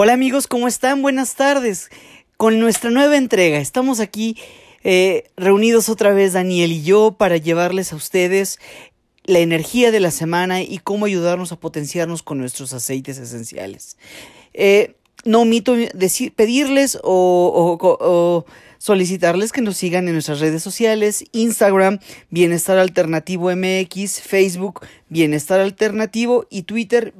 Hola amigos, ¿cómo están? Buenas tardes. Con nuestra nueva entrega, estamos aquí eh, reunidos otra vez Daniel y yo para llevarles a ustedes la energía de la semana y cómo ayudarnos a potenciarnos con nuestros aceites esenciales. Eh, no omito decir, pedirles o, o solicitarles que nos sigan en nuestras redes sociales, Instagram, Bienestar Alternativo MX, Facebook, Bienestar Alternativo y Twitter,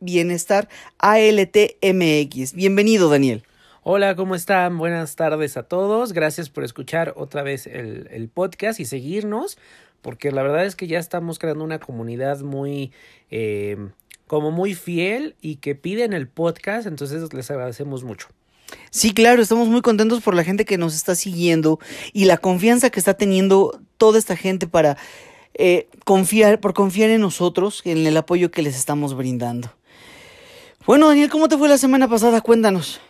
Bienestar ALTMX. Bienvenido, Daniel. Hola, ¿cómo están? Buenas tardes a todos. Gracias por escuchar otra vez el, podcast y seguirnos, porque la verdad es que ya estamos creando una comunidad muy... Eh, como muy fiel y que piden el podcast, entonces les agradecemos mucho. Sí, claro, estamos muy contentos por la gente que nos está siguiendo y la confianza que está teniendo toda esta gente para eh, confiar, por confiar en nosotros, en el apoyo que les estamos brindando. Bueno, Daniel, ¿cómo te fue la semana pasada? Cuéntanos.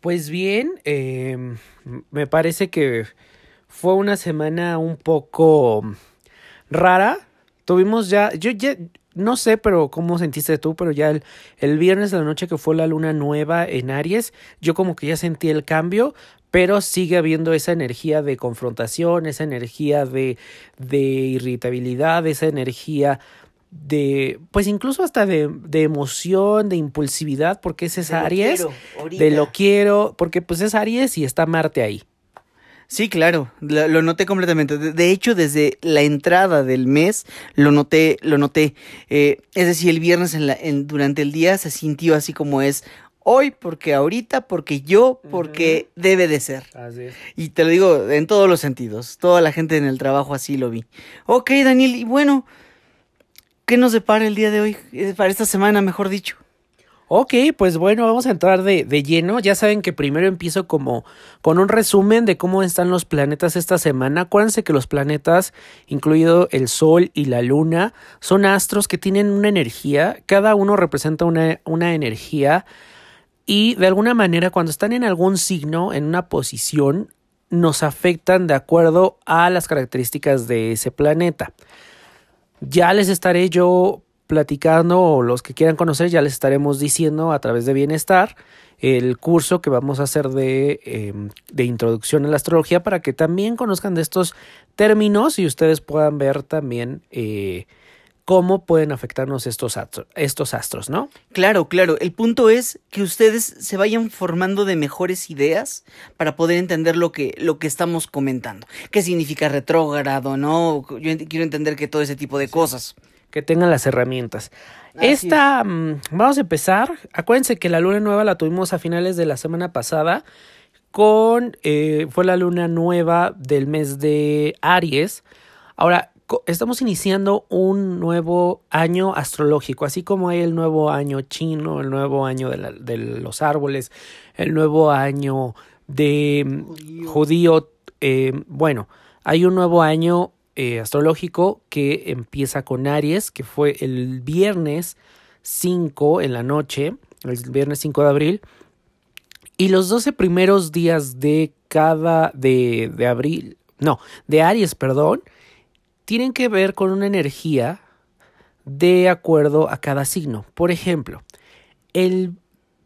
Pues bien, em, me parece que fue una semana un poco rara. Tuvimos ya, yo ya, no sé, pero cómo sentiste tú, pero ya el, el, viernes de la noche que fue la luna nueva en Aries, yo como que ya sentí el cambio, pero sigue habiendo esa energía de confrontación, esa energía de, de irritabilidad, esa energía de, pues incluso hasta de, de emoción, de impulsividad, porque es esa Aries, de lo quiero, porque pues es Aries y está Marte ahí. Sí, claro, lo, noté completamente. De, hecho, desde la entrada del mes lo noté, lo noté. Eh, es decir, el viernes en la, en, durante el día se sintió así como es hoy, porque ahorita, porque yo, porque debe de ser. Así es. Y te lo digo en todos los sentidos. Toda la gente en el trabajo así lo vi. Ok, Daniel, y bueno, ¿qué nos depara el día de hoy? Eh, para esta semana, mejor dicho. Ok, pues bueno, vamos a entrar de, de, lleno. Ya saben que primero empiezo como con un resumen de cómo están los planetas esta semana. Acuérdense que los planetas, incluido el Sol y la Luna, son astros que tienen una energía. Cada uno representa una, una energía. Y de alguna manera, cuando están en algún signo, en una posición, nos afectan de acuerdo a las características de ese planeta. Ya les estaré yo platicando o los que quieran conocer ya les estaremos diciendo a través de Bienestar el curso que vamos a hacer de, em, de introducción a la astrología para que también conozcan de estos términos y ustedes puedan ver también eh, cómo pueden afectarnos estos astros, estos astros, ¿no? Claro, claro. El punto es que ustedes se vayan formando de mejores ideas para poder entender lo que, lo que estamos comentando. ¿Qué significa retrógrado, no? Yo quiero entender que todo ese tipo de cosas que tengan las herramientas. Esta, mm, vamos a empezar. Acuérdense que la luna nueva la tuvimos a finales de la semana pasada con, eh, fue la luna nueva del mes de Aries. Ahora, estamos iniciando un nuevo año astrológico, así como hay el nuevo año chino, el nuevo año de, los árboles, el nuevo año de mm, judío. Eh, bueno, hay un nuevo año eh, astrológico que empieza con Aries, que fue el viernes 5 en la noche, el viernes 5 de abril. Y los 12 primeros días de cada, de, de abril, no, de Aries, perdón, tienen que ver con una energía de acuerdo a cada signo. Por ejemplo, el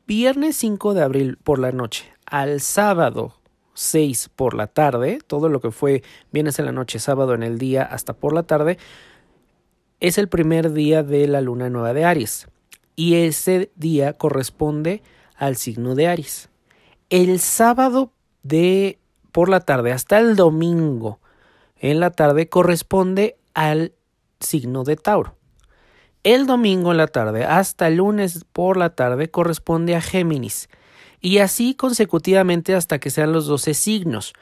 viernes 5 de abril por la noche al sábado 6 por la tarde, todo lo que fue viernes en la noche, sábado en el día hasta por la tarde, es el primer día de la luna nueva de Aries. Y ese día corresponde al signo de Aries. El sábado de por la tarde hasta el domingo en la tarde corresponde al signo de Tauro. El domingo en la tarde hasta el lunes por la tarde corresponde a Géminis y así consecutivamente hasta que sean los 12 signos.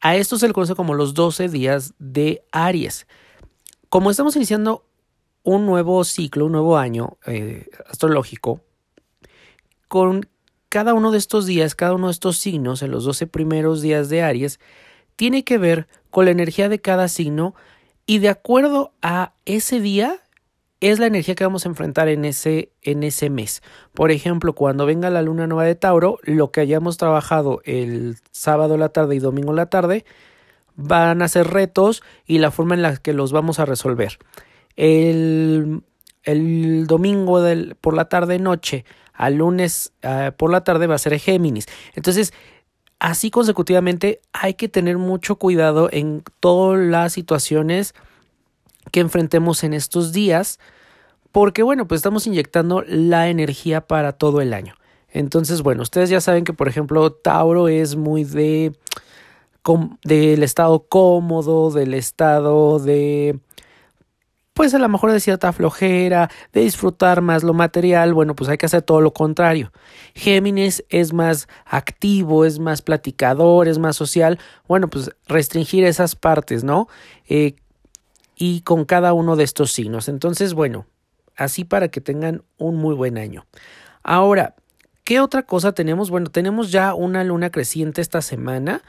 A esto se le conoce como los 12 días de Aries. Como estamos iniciando un nuevo ciclo, un nuevo año eh, astrológico, con cada uno de estos días, cada uno de estos signos en los 12 primeros días de Aries, tiene que ver con la energía de cada signo y de acuerdo a ese día es la energía que vamos a enfrentar en ese, en ese mes. Por ejemplo, cuando venga la luna nueva de Tauro, lo que hayamos trabajado el sábado la tarde y domingo la tarde van a ser retos y la forma en la que los vamos a resolver. El, el domingo por la tarde noche al lunes ah, por la tarde va a ser Géminis. Entonces, así consecutivamente hay que tener mucho cuidado en todas las situaciones que enfrentemos en estos días, porque bueno, pues estamos inyectando la energía para todo el año. Entonces, bueno, ustedes ya saben que, por ejemplo, Tauro es muy de del estado cómodo, del estado de pues a lo mejor de cierta flojera, de disfrutar más lo material, bueno, pues hay que hacer todo lo contrario. Géminis es más activo, es más platicador, es más social, bueno, pues restringir esas partes, ¿no? Eh, y con cada uno de estos signos. Entonces, bueno, así para que tengan un muy buen año. Ahora, ¿qué otra cosa tenemos? Bueno, tenemos ya una luna creciente esta semana.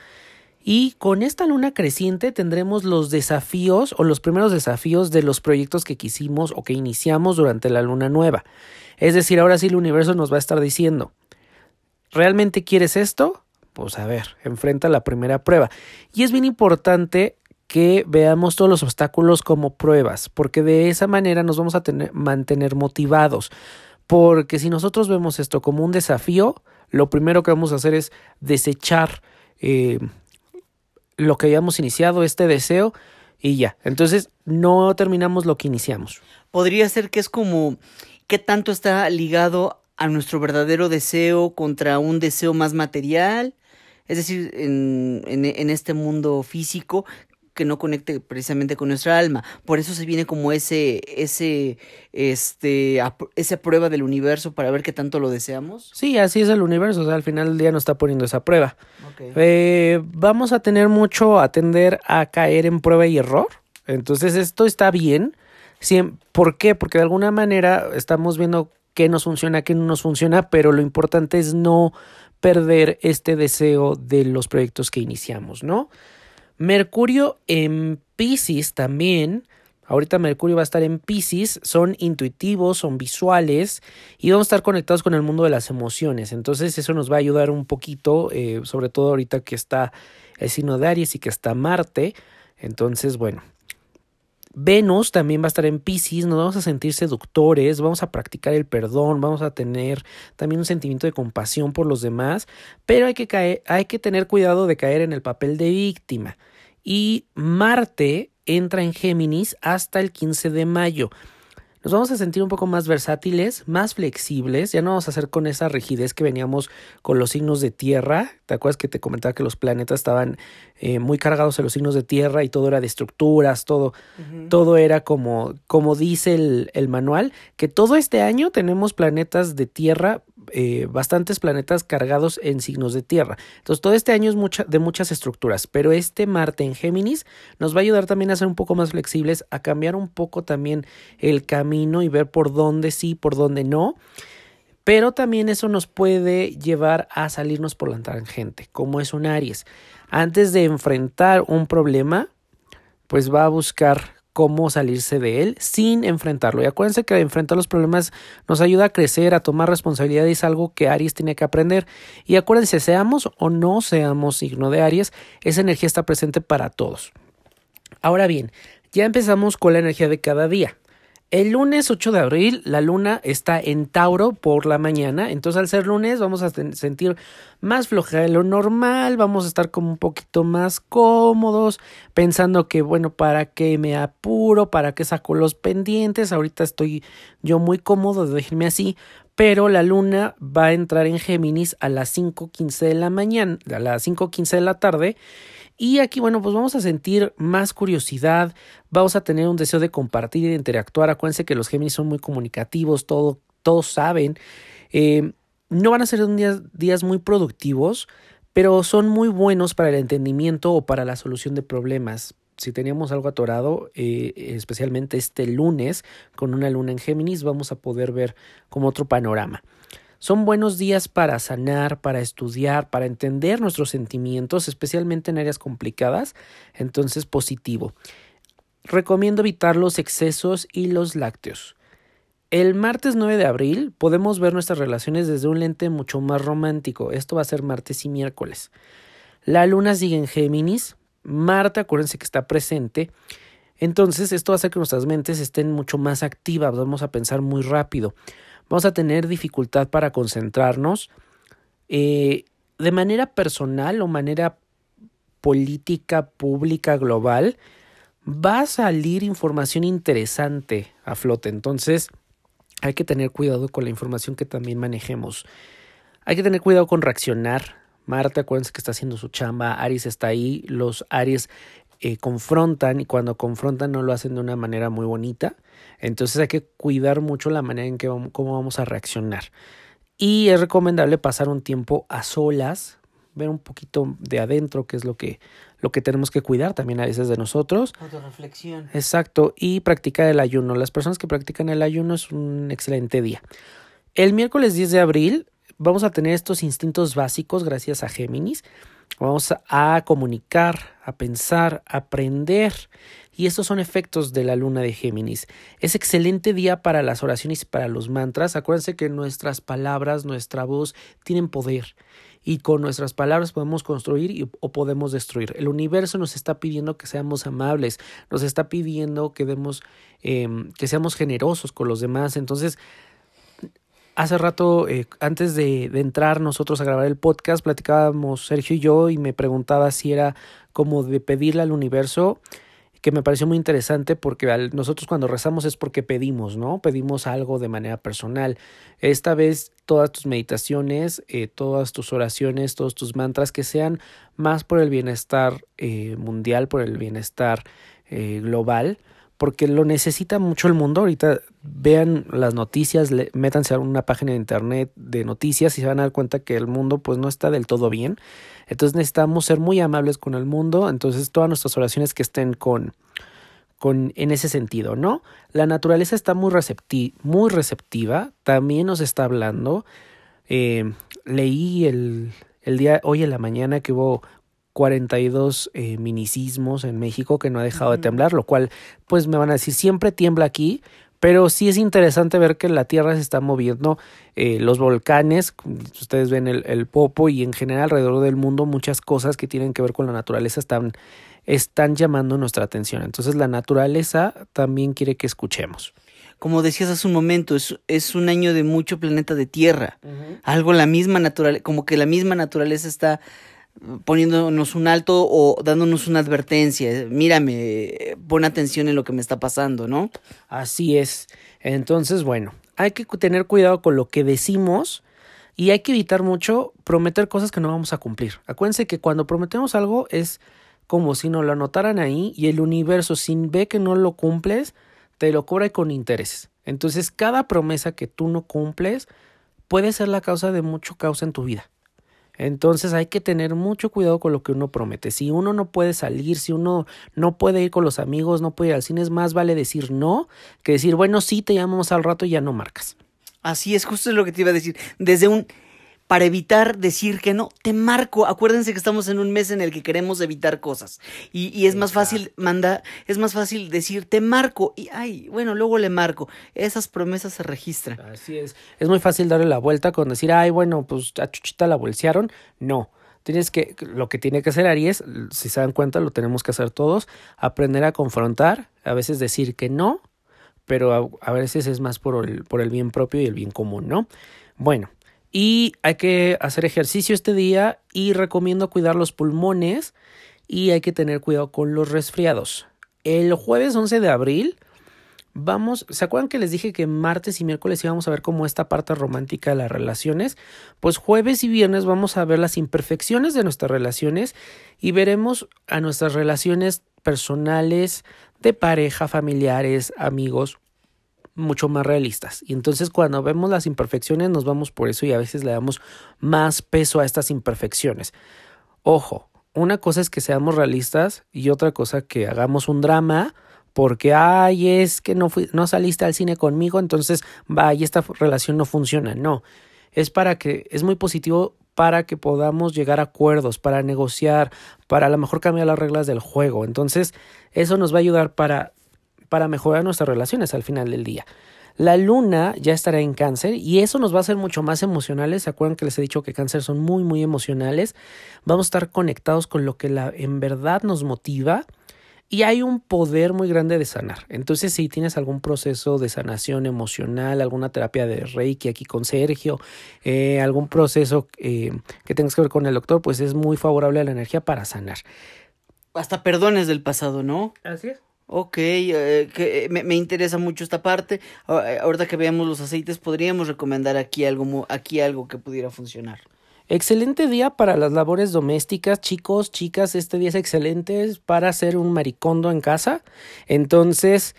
Y con esta luna creciente tendremos los desafíos o los primeros desafíos de los proyectos que quisimos o que iniciamos durante la luna nueva. Es decir, ahora sí el universo nos va a estar diciendo, ¿realmente quieres esto? Pues a ver, enfrenta la primera prueba. Y es bien importante que veamos todos los obstáculos como pruebas, porque de esa manera nos vamos a tener, mantener motivados. Porque si nosotros vemos esto como un desafío, lo primero que vamos a hacer es desechar eh, lo que habíamos iniciado, este deseo, y ya. Entonces no terminamos lo que iniciamos. Podría ser que es como qué tanto está ligado a nuestro verdadero deseo contra un deseo más material. Es decir, en, en, este mundo físico, que no conecte precisamente con nuestra alma. Por eso se viene como ese, ese, este, esa prueba del universo para ver qué tanto lo deseamos. Sí, así es el universo. O sea, al final del día nos está poniendo esa prueba. Eh, vamos a tener mucho a tender a caer en prueba y error. Entonces, esto está bien. ¿Por qué? Porque de alguna manera estamos viendo qué nos funciona, qué no nos funciona, pero lo importante es no perder este deseo de los proyectos que iniciamos, ¿no? Mercurio en Pisces también. Ahorita Mercurio va a estar en Pisces, son intuitivos, son visuales y vamos a estar conectados con el mundo de las emociones. Entonces eso nos va a ayudar un poquito, eh, sobre todo ahorita que está el signo de Aries y que está Marte. Entonces, bueno, Venus también va a estar en Pisces, nos vamos a sentir seductores, vamos a practicar el perdón, vamos a tener también un sentimiento de compasión por los demás, pero hay que, caer, hay que tener cuidado de caer en el papel de víctima. Y Marte entra en Géminis hasta el 15 de mayo. Nos vamos a sentir un poco más versátiles, más flexibles, ya no vamos a hacer con esa rigidez que veníamos con los signos de tierra. ¿Te acuerdas que te comentaba que los planetas estaban eh, muy cargados en los signos de tierra y todo era de estructuras, todo, todo era como, como dice el, el manual, que todo este año tenemos planetas de tierra eh, bastantes planetas cargados en signos de tierra. Entonces todo este año es mucha, de muchas estructuras, pero este Marte en Géminis nos va a ayudar también a ser un poco más flexibles, a cambiar un poco también el camino y ver por dónde sí, por dónde no. Pero también eso nos puede llevar a salirnos por la tangente, como es un Aries. Antes de enfrentar un problema, pues va a buscar cómo salirse de él sin enfrentarlo. Y acuérdense que enfrentar los problemas nos ayuda a crecer, a tomar responsabilidad y es algo que Aries tiene que aprender. Y acuérdense, seamos o no seamos signo de Aries, esa energía está presente para todos. Ahora bien, ya empezamos con la energía de cada día. El lunes 8 de abril la luna está en Tauro por la mañana, entonces al ser lunes vamos a sentir más floja de lo normal, vamos a estar como un poquito más cómodos, pensando que bueno, ¿para qué me apuro? ¿Para qué saco los pendientes? Ahorita estoy yo muy cómodo, déjenme así, pero la luna va a entrar en Géminis a las 5.15 de la mañana, a las 5.15 de la tarde y aquí, bueno, pues vamos a sentir más curiosidad, vamos a tener un deseo de compartir y de interactuar. Acuérdense que los Géminis son muy comunicativos, todo, todos saben. Eh, no van a ser días, días muy productivos, pero son muy buenos para el entendimiento o para la solución de problemas. Si teníamos algo atorado, eh, especialmente este lunes, con una luna en Géminis, vamos a poder ver como otro panorama. Son buenos días para sanar, para estudiar, para entender nuestros sentimientos, especialmente en áreas complicadas, entonces positivo. Recomiendo evitar los excesos y los lácteos. El martes 9 de abril podemos ver nuestras relaciones desde un lente mucho más romántico. Esto va a ser martes y miércoles. La luna sigue en Géminis. Marte, acuérdense que está presente. Entonces, esto va a hacer que nuestras mentes estén mucho más activas. Vamos a pensar muy rápido. Vamos a tener dificultad para concentrarnos. Eh, de manera personal o manera política pública global, va a salir información interesante a flote. Entonces, hay que tener cuidado con la información que también manejemos. Hay que tener cuidado con reaccionar. Marte, acuérdense que está haciendo su chamba. Aries está ahí. Los Aries eh, confrontan y cuando confrontan no lo hacen de una manera muy bonita. Entonces hay que cuidar mucho la manera en que vamos, cómo vamos a reaccionar. Y es recomendable pasar un tiempo a solas, ver un poquito de adentro, que es lo que, lo que tenemos que cuidar también a veces de nosotros. Autoreflexión. Exacto, y practicar el ayuno. Las personas que practican el ayuno es un excelente día. El miércoles 10 de abril vamos a tener estos instintos básicos gracias a Géminis. Vamos a comunicar, a pensar, a aprender. Y estos son efectos de la luna de Géminis. Es excelente día para las oraciones y para los mantras. Acuérdense que nuestras palabras, nuestra voz tienen poder y con nuestras palabras podemos construir o podemos destruir. El universo nos está pidiendo que seamos amables, nos está pidiendo que demos, em, que seamos generosos con los demás. Entonces, hace rato, eh, antes de, entrar nosotros a grabar el podcast, platicábamos Sergio y yo y me preguntaba si era como de pedirle al universo que me pareció muy interesante porque nosotros cuando rezamos es porque pedimos, ¿no? Pedimos algo de manera personal. Esta vez todas tus meditaciones, eh, todas tus oraciones, todos tus mantras que sean más por el bienestar eh, mundial, por el bienestar eh, global, porque lo necesita mucho el mundo. Ahorita vean las noticias, métanse a una página de internet de noticias y se van a dar cuenta que el mundo pues no está del todo bien. Entonces necesitamos ser muy amables con el mundo. Entonces todas nuestras oraciones que estén con, con en ese sentido, ¿no? La naturaleza está muy, recepti muy receptiva. También nos está hablando. Eh, leí el, el día hoy en la mañana que hubo 42 eh, minicismos en México que no ha dejado de temblar, lo cual pues me van a decir siempre tiembla aquí, pero sí es interesante ver que la Tierra se está moviendo, eh, los volcanes, ustedes ven el, el, Popo y en general alrededor del mundo muchas cosas que tienen que ver con la naturaleza están, están llamando nuestra atención. Entonces la naturaleza también quiere que escuchemos. Como decías hace un momento, es, es un año de mucho planeta de Tierra. Uh -huh. Algo la misma naturaleza, como que la misma naturaleza está poniéndonos un alto o dándonos una advertencia. Mírame, pon atención en lo que me está pasando, ¿no? Así es. Entonces, bueno, hay que tener cuidado con lo que decimos y hay que evitar mucho prometer cosas que no vamos a cumplir. Acuérdense que cuando prometemos algo es como si nos lo anotaran ahí y el universo, sin ve que no lo cumples, te lo cobra con intereses. Entonces, cada promesa que tú no cumples puede ser la causa de mucho causa en tu vida. Entonces hay que tener mucho cuidado con lo que uno promete. Si uno no puede salir, si uno no puede ir con los amigos, no puede ir al cine, es más vale decir no que decir, bueno, sí, te llamamos al rato y ya no marcas. Así es, justo es lo que te iba a decir. Desde un para evitar decir que no, te marco. Acuérdense que estamos en un mes en el que queremos evitar cosas. Y, y es Exacto. más fácil mandar, es más fácil decir te marco. Y ay, bueno, luego le marco. Esas promesas se registran. Así es. Es muy fácil darle la vuelta con decir, ay, bueno, pues a Chuchita la bolsearon. No. Tienes que, lo que tiene que hacer Aries, si se dan cuenta, lo tenemos que hacer todos, aprender a confrontar, a veces decir que no, pero a, a veces es más por el, por el bien propio y el bien común, ¿no? Bueno, y hay que hacer ejercicio este día y recomiendo cuidar los pulmones y hay que tener cuidado con los resfriados. El jueves 11 de abril vamos, ¿se acuerdan que les dije que martes y miércoles íbamos a ver como esta parte romántica de las relaciones? Pues jueves y viernes vamos a ver las imperfecciones de nuestras relaciones y veremos a nuestras relaciones personales, de pareja, familiares, amigos, mucho más realistas. Y entonces cuando vemos las imperfecciones nos vamos por eso y a veces le damos más peso a estas imperfecciones. Ojo, una cosa es que seamos realistas y otra cosa que hagamos un drama porque, ay, es que no, fui, no saliste al cine conmigo, entonces, vaya, esta relación no funciona. No, es para que, es muy positivo para que podamos llegar a acuerdos, para negociar, para a lo mejor cambiar las reglas del juego. Entonces, eso nos va a ayudar para para mejorar nuestras relaciones al final del día. La luna ya estará en cáncer y eso nos va a hacer mucho más emocionales. ¿Se acuerdan que les he dicho que cáncer son muy, muy emocionales? Vamos a estar conectados con lo que la, en verdad nos motiva y hay un poder muy grande de sanar. Entonces, si tienes algún proceso de sanación emocional, alguna terapia de Reiki aquí con Sergio, eh, algún proceso eh, que tengas que ver con el doctor, pues es muy favorable a la energía para sanar. Hasta perdones del pasado, ¿no? Así es. Ok, eh, que me, me, interesa mucho esta parte. Ahorita que veamos los aceites, podríamos recomendar aquí algo, aquí algo que pudiera funcionar. Excelente día para las labores domésticas, chicos, chicas, este día es excelente para hacer un maricondo en casa. Entonces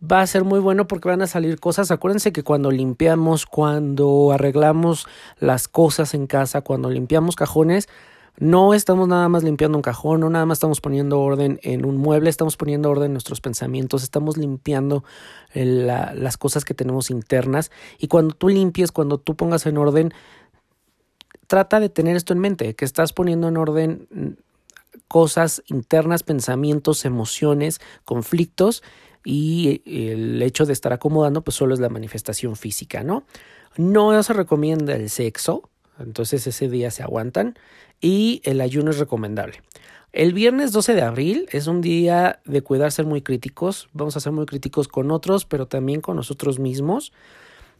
va a ser muy bueno porque van a salir cosas. Acuérdense que cuando limpiamos, cuando arreglamos las cosas en casa, cuando limpiamos cajones, no estamos nada más limpiando un cajón, no nada más estamos poniendo orden en un mueble, estamos poniendo orden en nuestros pensamientos, estamos limpiando eh, las cosas que tenemos internas. Y cuando tú limpies, cuando tú pongas en orden, trata de tener esto en mente, que estás poniendo en orden mm, cosas internas, pensamientos, emociones, conflictos y el hecho de estar acomodando pues solo es la manifestación física, ¿no? No se recomienda el sexo, entonces ese día se aguantan y el ayuno es recomendable. El viernes 12 de abril es un día de cuidar ser muy críticos, vamos a ser muy críticos con otros, pero también con nosotros mismos.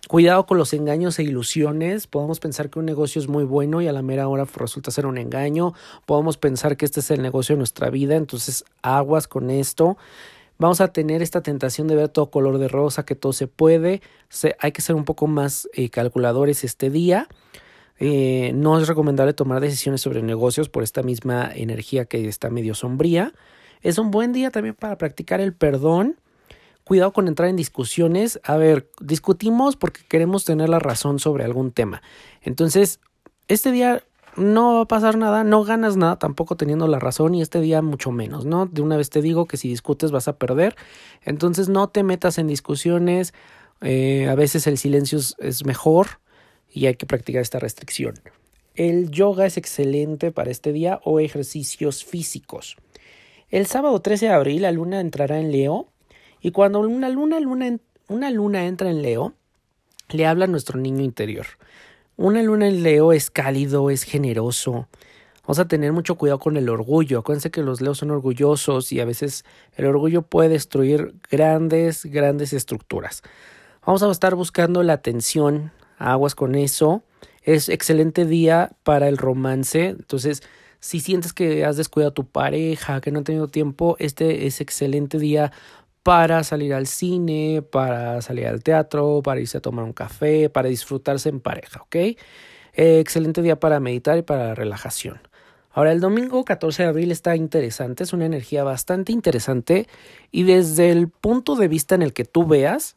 Cuidado con los engaños e ilusiones. Podemos pensar que un negocio es muy bueno y a la mera hora resulta ser un engaño. Podemos pensar que este es el negocio de nuestra vida, entonces aguas con esto. Vamos a tener esta tentación de ver todo color de rosa, que todo se puede. hay que ser un poco más eh, calculadores este día. Eh, no es recomendable tomar decisiones sobre negocios por esta misma energía que está medio sombría. Es un buen día también para practicar el perdón cuidado con entrar en discusiones. A ver, discutimos porque queremos tener la razón sobre algún tema. Entonces, este día no va a pasar nada, no ganas nada tampoco teniendo la razón y este día mucho menos, ¿no? De una vez te digo que si discutes vas a perder, entonces no te metas en discusiones, eh, a veces el silencio es mejor y hay que practicar esta restricción. El yoga es excelente para este día o ejercicios físicos. El sábado 13 de abril la luna entrará en Leo y cuando una luna, luna, una luna entra en Leo, le habla a nuestro niño interior. Una luna en Leo es cálido, es generoso. Vamos a tener mucho cuidado con el orgullo. Acuérdense que los leos son orgullosos y a veces el orgullo puede destruir grandes, grandes estructuras. Vamos a estar buscando la atención, aguas con eso. Es excelente día para el romance. Entonces, si sientes que has descuidado a tu pareja, que no ha tenido tiempo, este es excelente día para salir al cine, para salir al teatro, para irse a tomar un café, para disfrutarse en pareja, ¿ok? Eh, excelente día para meditar y para la relajación. Ahora, el domingo 14 de abril está interesante, es una energía bastante interesante y desde el punto de vista en el que tú veas,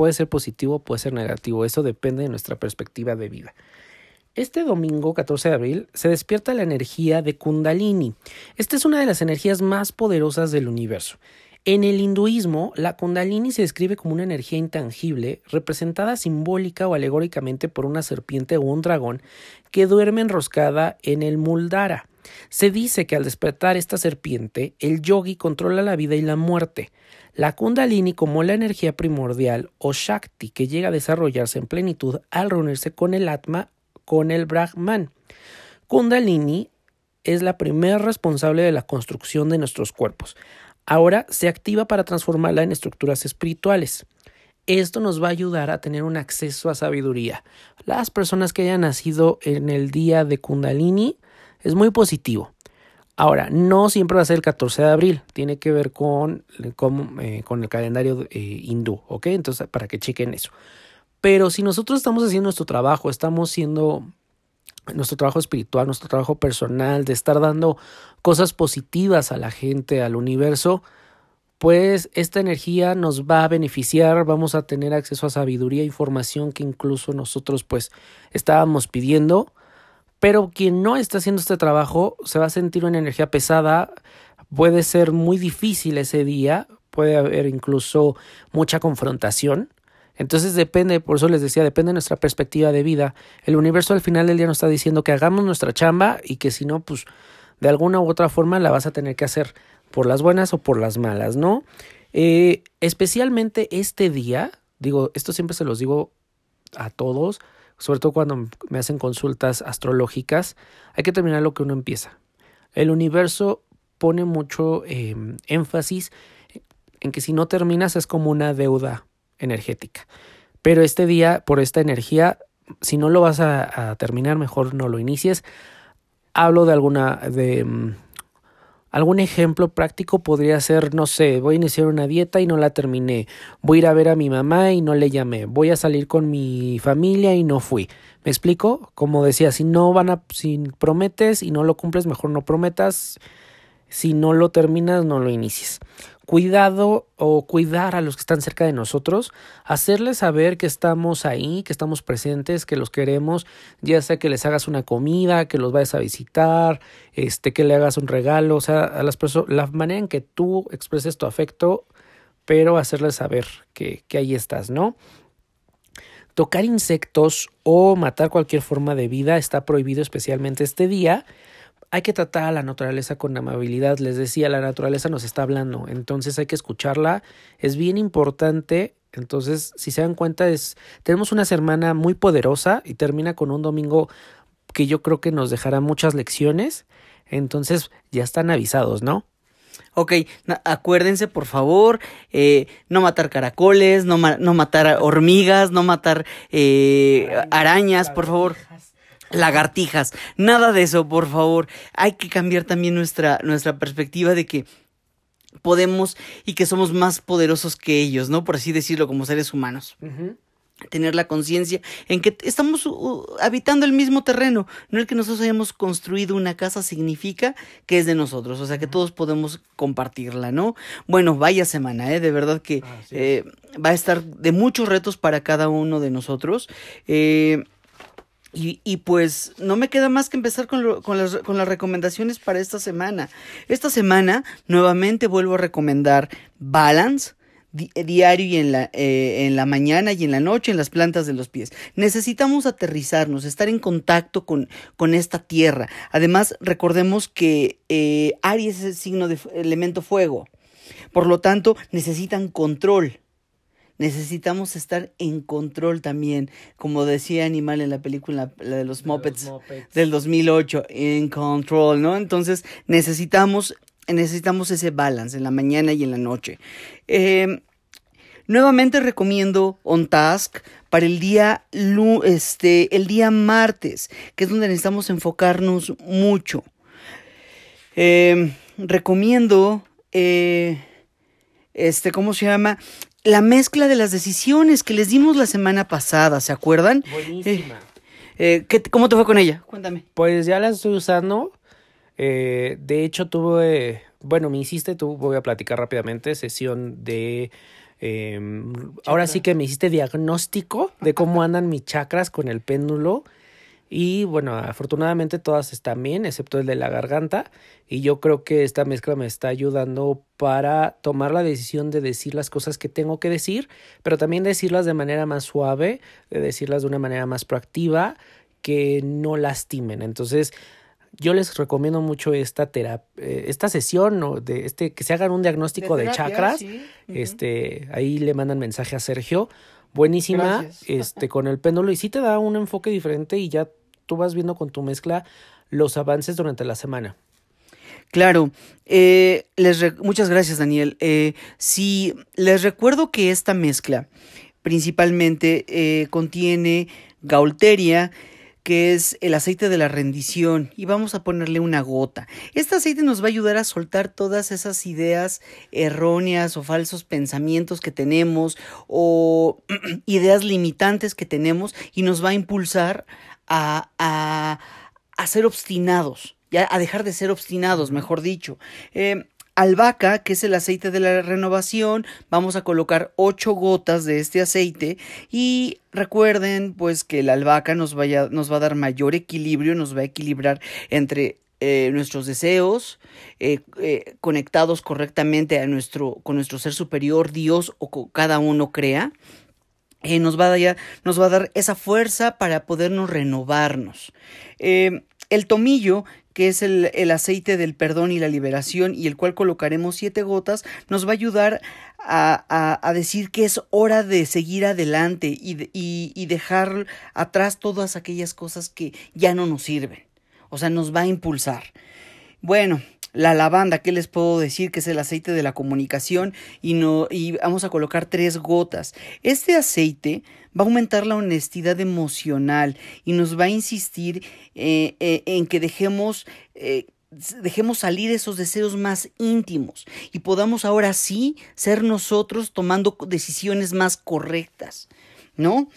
puede ser positivo, puede ser negativo, eso depende de nuestra perspectiva de vida. Este domingo 14 de abril se despierta la energía de Kundalini. Esta es una de las energías más poderosas del universo. En el hinduismo, la kundalini se describe como una energía intangible, representada simbólica o alegóricamente por una serpiente o un dragón que duerme enroscada en el muldara. Se dice que al despertar esta serpiente, el yogi controla la vida y la muerte. La kundalini como la energía primordial o shakti que llega a desarrollarse en plenitud al reunirse con el atma, con el brahman. Kundalini es la primera responsable de la construcción de nuestros cuerpos ahora se activa para transformarla en estructuras espirituales. Esto nos va a ayudar a tener un acceso a sabiduría. Las personas que hayan nacido en el día de Kundalini es muy positivo. Ahora, no siempre va a ser el 14 de abril, tiene que ver con, con, eh, el calendario eh, hindú, ¿ok? Entonces, para que chequen eso. Pero si nosotros estamos haciendo nuestro trabajo, estamos siendo nuestro trabajo espiritual, nuestro trabajo personal, de estar dando cosas positivas a la gente, al universo, pues esta energía nos va a beneficiar, vamos a tener acceso a sabiduría, información que incluso nosotros pues estábamos pidiendo, pero quien no está haciendo este trabajo se va a sentir una energía pesada, puede ser muy difícil ese día, puede haber incluso mucha confrontación, entonces depende, por eso les decía, depende de nuestra perspectiva de vida. El universo al final del día nos está diciendo que hagamos nuestra chamba y que si no, pues de alguna u otra forma la vas a tener que hacer por las buenas o por las malas, ¿no? Eh, especialmente este día, digo, esto siempre se los digo a todos, sobre todo cuando me hacen consultas astrológicas, hay que terminar lo que uno empieza. El universo pone mucho em, énfasis en que si no terminas es como una deuda energética. Pero este día, por esta energía, si no lo vas a, a terminar, mejor no lo inicies. Hablo de alguna, de mm, Algún ejemplo práctico podría ser, no sé, voy a iniciar una dieta y no la terminé, voy a ir a ver a mi mamá y no le llamé, voy a salir con mi familia y no fui. ¿Me explico? Como decía, si no van a, si prometes y no lo cumples, mejor no prometas. Si no lo terminas, no lo inicies cuidado o cuidar a los que están cerca de nosotros, hacerles saber que estamos ahí, que estamos presentes, que los queremos, ya sea que les hagas una comida, que los vayas a visitar, este, que le hagas un regalo, o sea, a las personas, la manera en que tú expreses tu afecto, pero hacerles saber que, que ahí estás, ¿no? Tocar insectos o matar cualquier forma de vida está prohibido especialmente este día hay que tratar a la naturaleza con amabilidad. Les decía, la naturaleza nos está hablando, entonces hay que escucharla. Es bien importante. Entonces, si se dan cuenta, es tenemos una semana muy poderosa y termina con un domingo que yo creo que nos dejará muchas lecciones. Entonces, ya están avisados, ¿no? Ok, acuérdense por favor, eh, no matar caracoles, no, no matar hormigas, no matar eh, arañas, por favor lagartijas, nada de eso, por favor. Hay que cambiar también nuestra, nuestra perspectiva de que podemos y que somos más poderosos que ellos, ¿no? Por así decirlo, como seres humanos. Tener la conciencia en que estamos habitando el mismo terreno, no el que nosotros hayamos construido una casa significa que es de nosotros, o sea que todos podemos compartirla, ¿no? Bueno, vaya semana, ¿eh? De verdad que eh, va a estar de muchos retos para cada uno de nosotros. Eh, y, pues no me queda más que empezar con, con, las, con, las, recomendaciones para esta semana. Esta semana nuevamente vuelvo a recomendar Balance eh, diario y en la, eh, en la mañana y en la noche en las plantas de los pies. Necesitamos aterrizarnos, estar en contacto con, con esta tierra. Además, recordemos que eh, Aries es el signo de elemento fuego. Por lo tanto, necesitan control necesitamos estar en control también, como decía Animal en la película la de los Muppets, del 2008, en control, ¿no? Entonces necesitamos, necesitamos ese balance en la mañana y en la noche. Em, nuevamente recomiendo On Task para el día, este, el día martes, que es donde necesitamos enfocarnos mucho. Em, recomiendo, eh, este, ¿cómo se llama? La mezcla de las decisiones que les dimos la semana pasada, ¿se acuerdan? Buenísima. Eh, eh, ¿Cómo te fue con ella? Cuéntame. Pues ya la estoy usando. Eh, de hecho, tuve, bueno, me hiciste, tú voy a platicar rápidamente, sesión de... Em, ahora sí que me hiciste diagnóstico de cómo andan mis chakras con el péndulo y bueno, afortunadamente todas están bien, excepto el de la garganta. Y yo creo que esta mezcla me está ayudando para tomar la decisión de decir las cosas que tengo que decir, pero también decirlas de manera más suave, de decirlas de una manera más proactiva, que no lastimen. Entonces, yo les recomiendo mucho esta terapia, eh, esta sesión o de este que se hagan un diagnóstico de, chakras. Este, ahí le mandan mensaje a Sergio. Buenísima, este, con el péndulo, y sí te da un enfoque diferente y ya tú vas viendo con tu mezcla los avances durante la semana. Claro, eh, les muchas gracias Daniel. Eh, sí, les recuerdo que esta mezcla principalmente eh, contiene gaulteria, que es el aceite de la rendición y vamos a ponerle una gota. Este aceite nos va a ayudar a soltar todas esas ideas erróneas o falsos pensamientos que tenemos o ideas limitantes que tenemos y nos va a impulsar a, a, ser obstinados, ya a dejar de ser obstinados, mejor dicho. Eh, albahaca, que es el aceite de la renovación, vamos a colocar 8 gotas de este aceite y recuerden pues que la albahaca nos, vaya, nos va a dar mayor equilibrio, nos va a equilibrar entre eh, nuestros deseos, eh, conectados correctamente a nuestro, con nuestro ser superior, Dios o cada uno crea. Eh, nos, va a dar, nos va a dar esa fuerza para podernos renovarnos. Eh, el tomillo, que es el, el, aceite del perdón y la liberación, y el cual colocaremos siete gotas, nos va a ayudar a, a, decir que es hora de seguir adelante y, y, y dejar atrás todas aquellas cosas que ya no nos sirven. O sea, nos va a impulsar. Bueno, la lavanda, ¿qué les puedo decir? Que es el aceite de la comunicación y, no, y vamos a colocar tres gotas. Este aceite va a aumentar la honestidad emocional y nos va a insistir eh, eh, en que dejemos... Eh, dejemos salir esos deseos más íntimos y podamos ahora sí ser nosotros tomando decisiones más correctas, ¿no?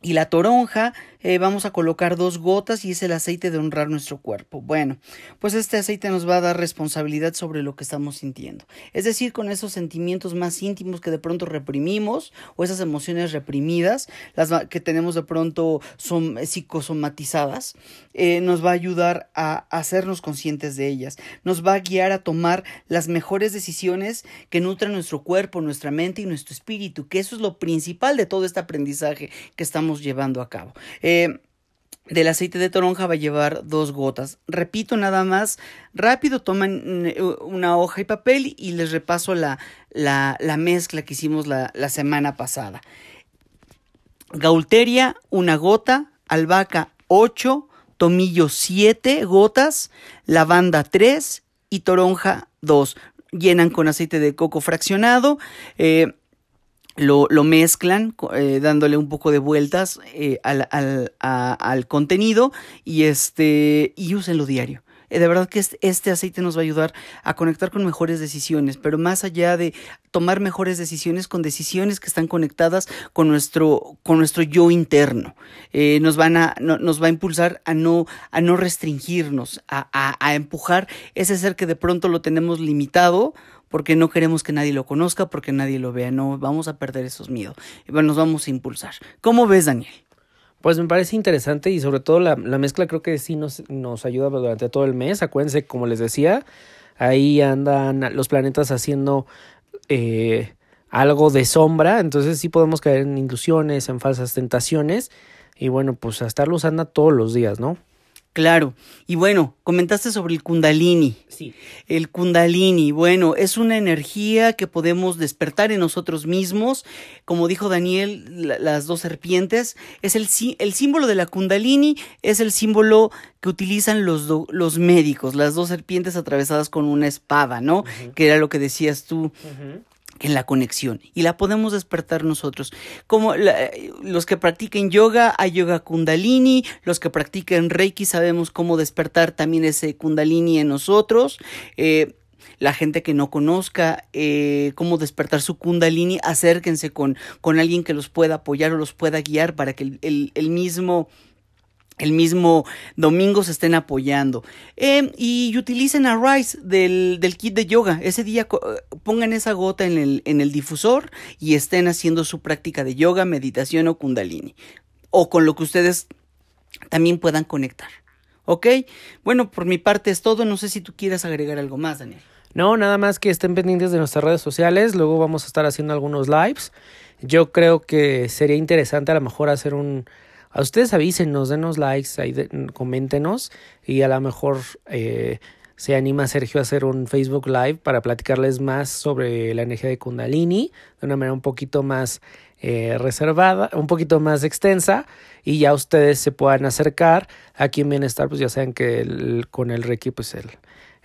Y la toronja, eh, vamos a colocar dos gotas y es el aceite de honrar nuestro cuerpo. Bueno, pues este aceite nos va a dar responsabilidad sobre lo que estamos sintiendo. Es decir, con esos sentimientos más íntimos que de pronto reprimimos o esas emociones reprimidas, las que tenemos de pronto son psicosomatizadas, eh, nos va a ayudar a hacernos conscientes de ellas. Nos va a guiar a tomar las mejores decisiones que nutran nuestro cuerpo, nuestra mente y nuestro espíritu, que eso es lo principal de todo este aprendizaje que estamos llevando a cabo. Eh, del aceite de toronja va a llevar dos gotas. Repito nada más, rápido toman eh, una hoja y papel y les repaso la, la, la mezcla que hicimos la, semana pasada. Gaulteria, una gota, albahaca, 8, tomillo, 7 gotas, lavanda, 3 y toronja, 2. Llenan con aceite de coco fraccionado. Eh, lo, lo mezclan eh, dándole un poco de vueltas eh, al, al, al, contenido y este y úsenlo diario. Eh, de verdad que este, aceite nos va a ayudar a conectar con mejores decisiones, pero más allá de tomar mejores decisiones con decisiones que están conectadas con nuestro, con nuestro yo interno. Eh, nos van a, no, nos va a impulsar a no, a no restringirnos, a, a, a empujar ese ser que de pronto lo tenemos limitado porque no queremos que nadie lo conozca, porque nadie lo vea, no vamos a perder esos miedos, nos vamos a impulsar. ¿Cómo ves, Daniel? Pues me parece interesante y sobre todo la, la mezcla creo que sí nos, nos ayuda durante todo el mes. Acuérdense, como les decía, ahí andan los planetas haciendo eh, algo de sombra, entonces sí podemos caer en ilusiones, en falsas tentaciones y bueno, pues a estarlo usando todos los días, ¿no? Claro. Y bueno, comentaste sobre el kundalini. Sí. El kundalini, bueno, es una energía que podemos despertar en nosotros mismos. Como dijo Daniel, la, las dos serpientes, es el, el símbolo de la kundalini, es el símbolo que utilizan los, do, los médicos, las dos serpientes atravesadas con una espada, ¿no? Uh -huh. Que era lo que decías tú. Uh -huh en la conexión y la podemos despertar nosotros. Como la, los que practiquen yoga, hay yoga kundalini, los que practiquen reiki sabemos cómo despertar también ese kundalini en nosotros. Eh, la gente que no conozca eh, cómo despertar su kundalini, acérquense con, con alguien que los pueda apoyar o los pueda guiar para que el, el, el mismo el mismo domingo se estén apoyando. Eh, y utilicen a Rice del, del, kit de yoga. Ese día pongan esa gota en el, en el difusor y estén haciendo su práctica de yoga, meditación o kundalini. O con lo que ustedes también puedan conectar. ¿Ok? Bueno, por mi parte es todo. No sé si tú quieras agregar algo más, Daniel. No, nada más que estén pendientes de nuestras redes sociales. Luego vamos a estar haciendo algunos lives. Yo creo que sería interesante a lo mejor hacer un a ustedes avísenos, denos likes, ahí coméntenos y a lo mejor eh, se anima Sergio a hacer un Facebook Live para platicarles más sobre la energía de Kundalini de una manera un poquito más eh, reservada, un poquito más extensa y ya ustedes se puedan acercar aquí en Bienestar, pues ya saben que el, con el Reiki, pues el,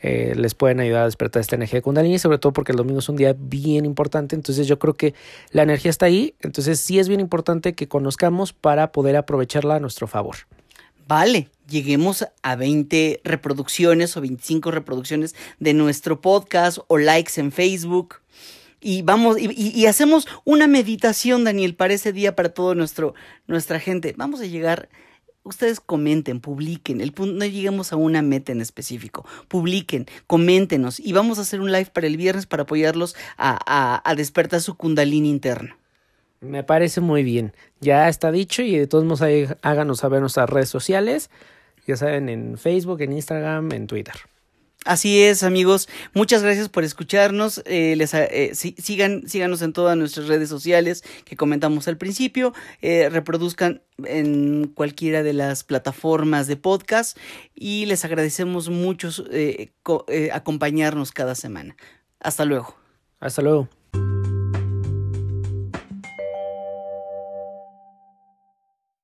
eh, les pueden ayudar a despertar esta energía de Kundalini, sobre todo porque el domingo es un día bien importante, entonces yo creo que la energía está ahí, entonces sí es bien importante que conozcamos para poder aprovecharla a nuestro favor. Vale, lleguemos a 20 reproducciones o 25 reproducciones de nuestro podcast o likes en Facebook. Y vamos, y, y, hacemos una meditación, Daniel, para ese día, para toda nuestra gente. Vamos a llegar ustedes comenten, publiquen, el punto, no lleguemos a una meta en específico, publiquen, coméntenos y vamos a hacer un live para el viernes para apoyarlos a, a, despertar su kundalini interno. Me parece muy bien, ya está dicho y de todos modos háganos saber nuestras redes sociales, ya saben, en Facebook, en Instagram, en Twitter. Así es, amigos. Muchas gracias por escucharnos. Eh, les, eh, síganos en todas nuestras redes sociales que comentamos al principio. Eh, reproduzcan en cualquiera de las plataformas de podcast y les agradecemos mucho acompañarnos cada semana. Hasta luego. Hasta luego.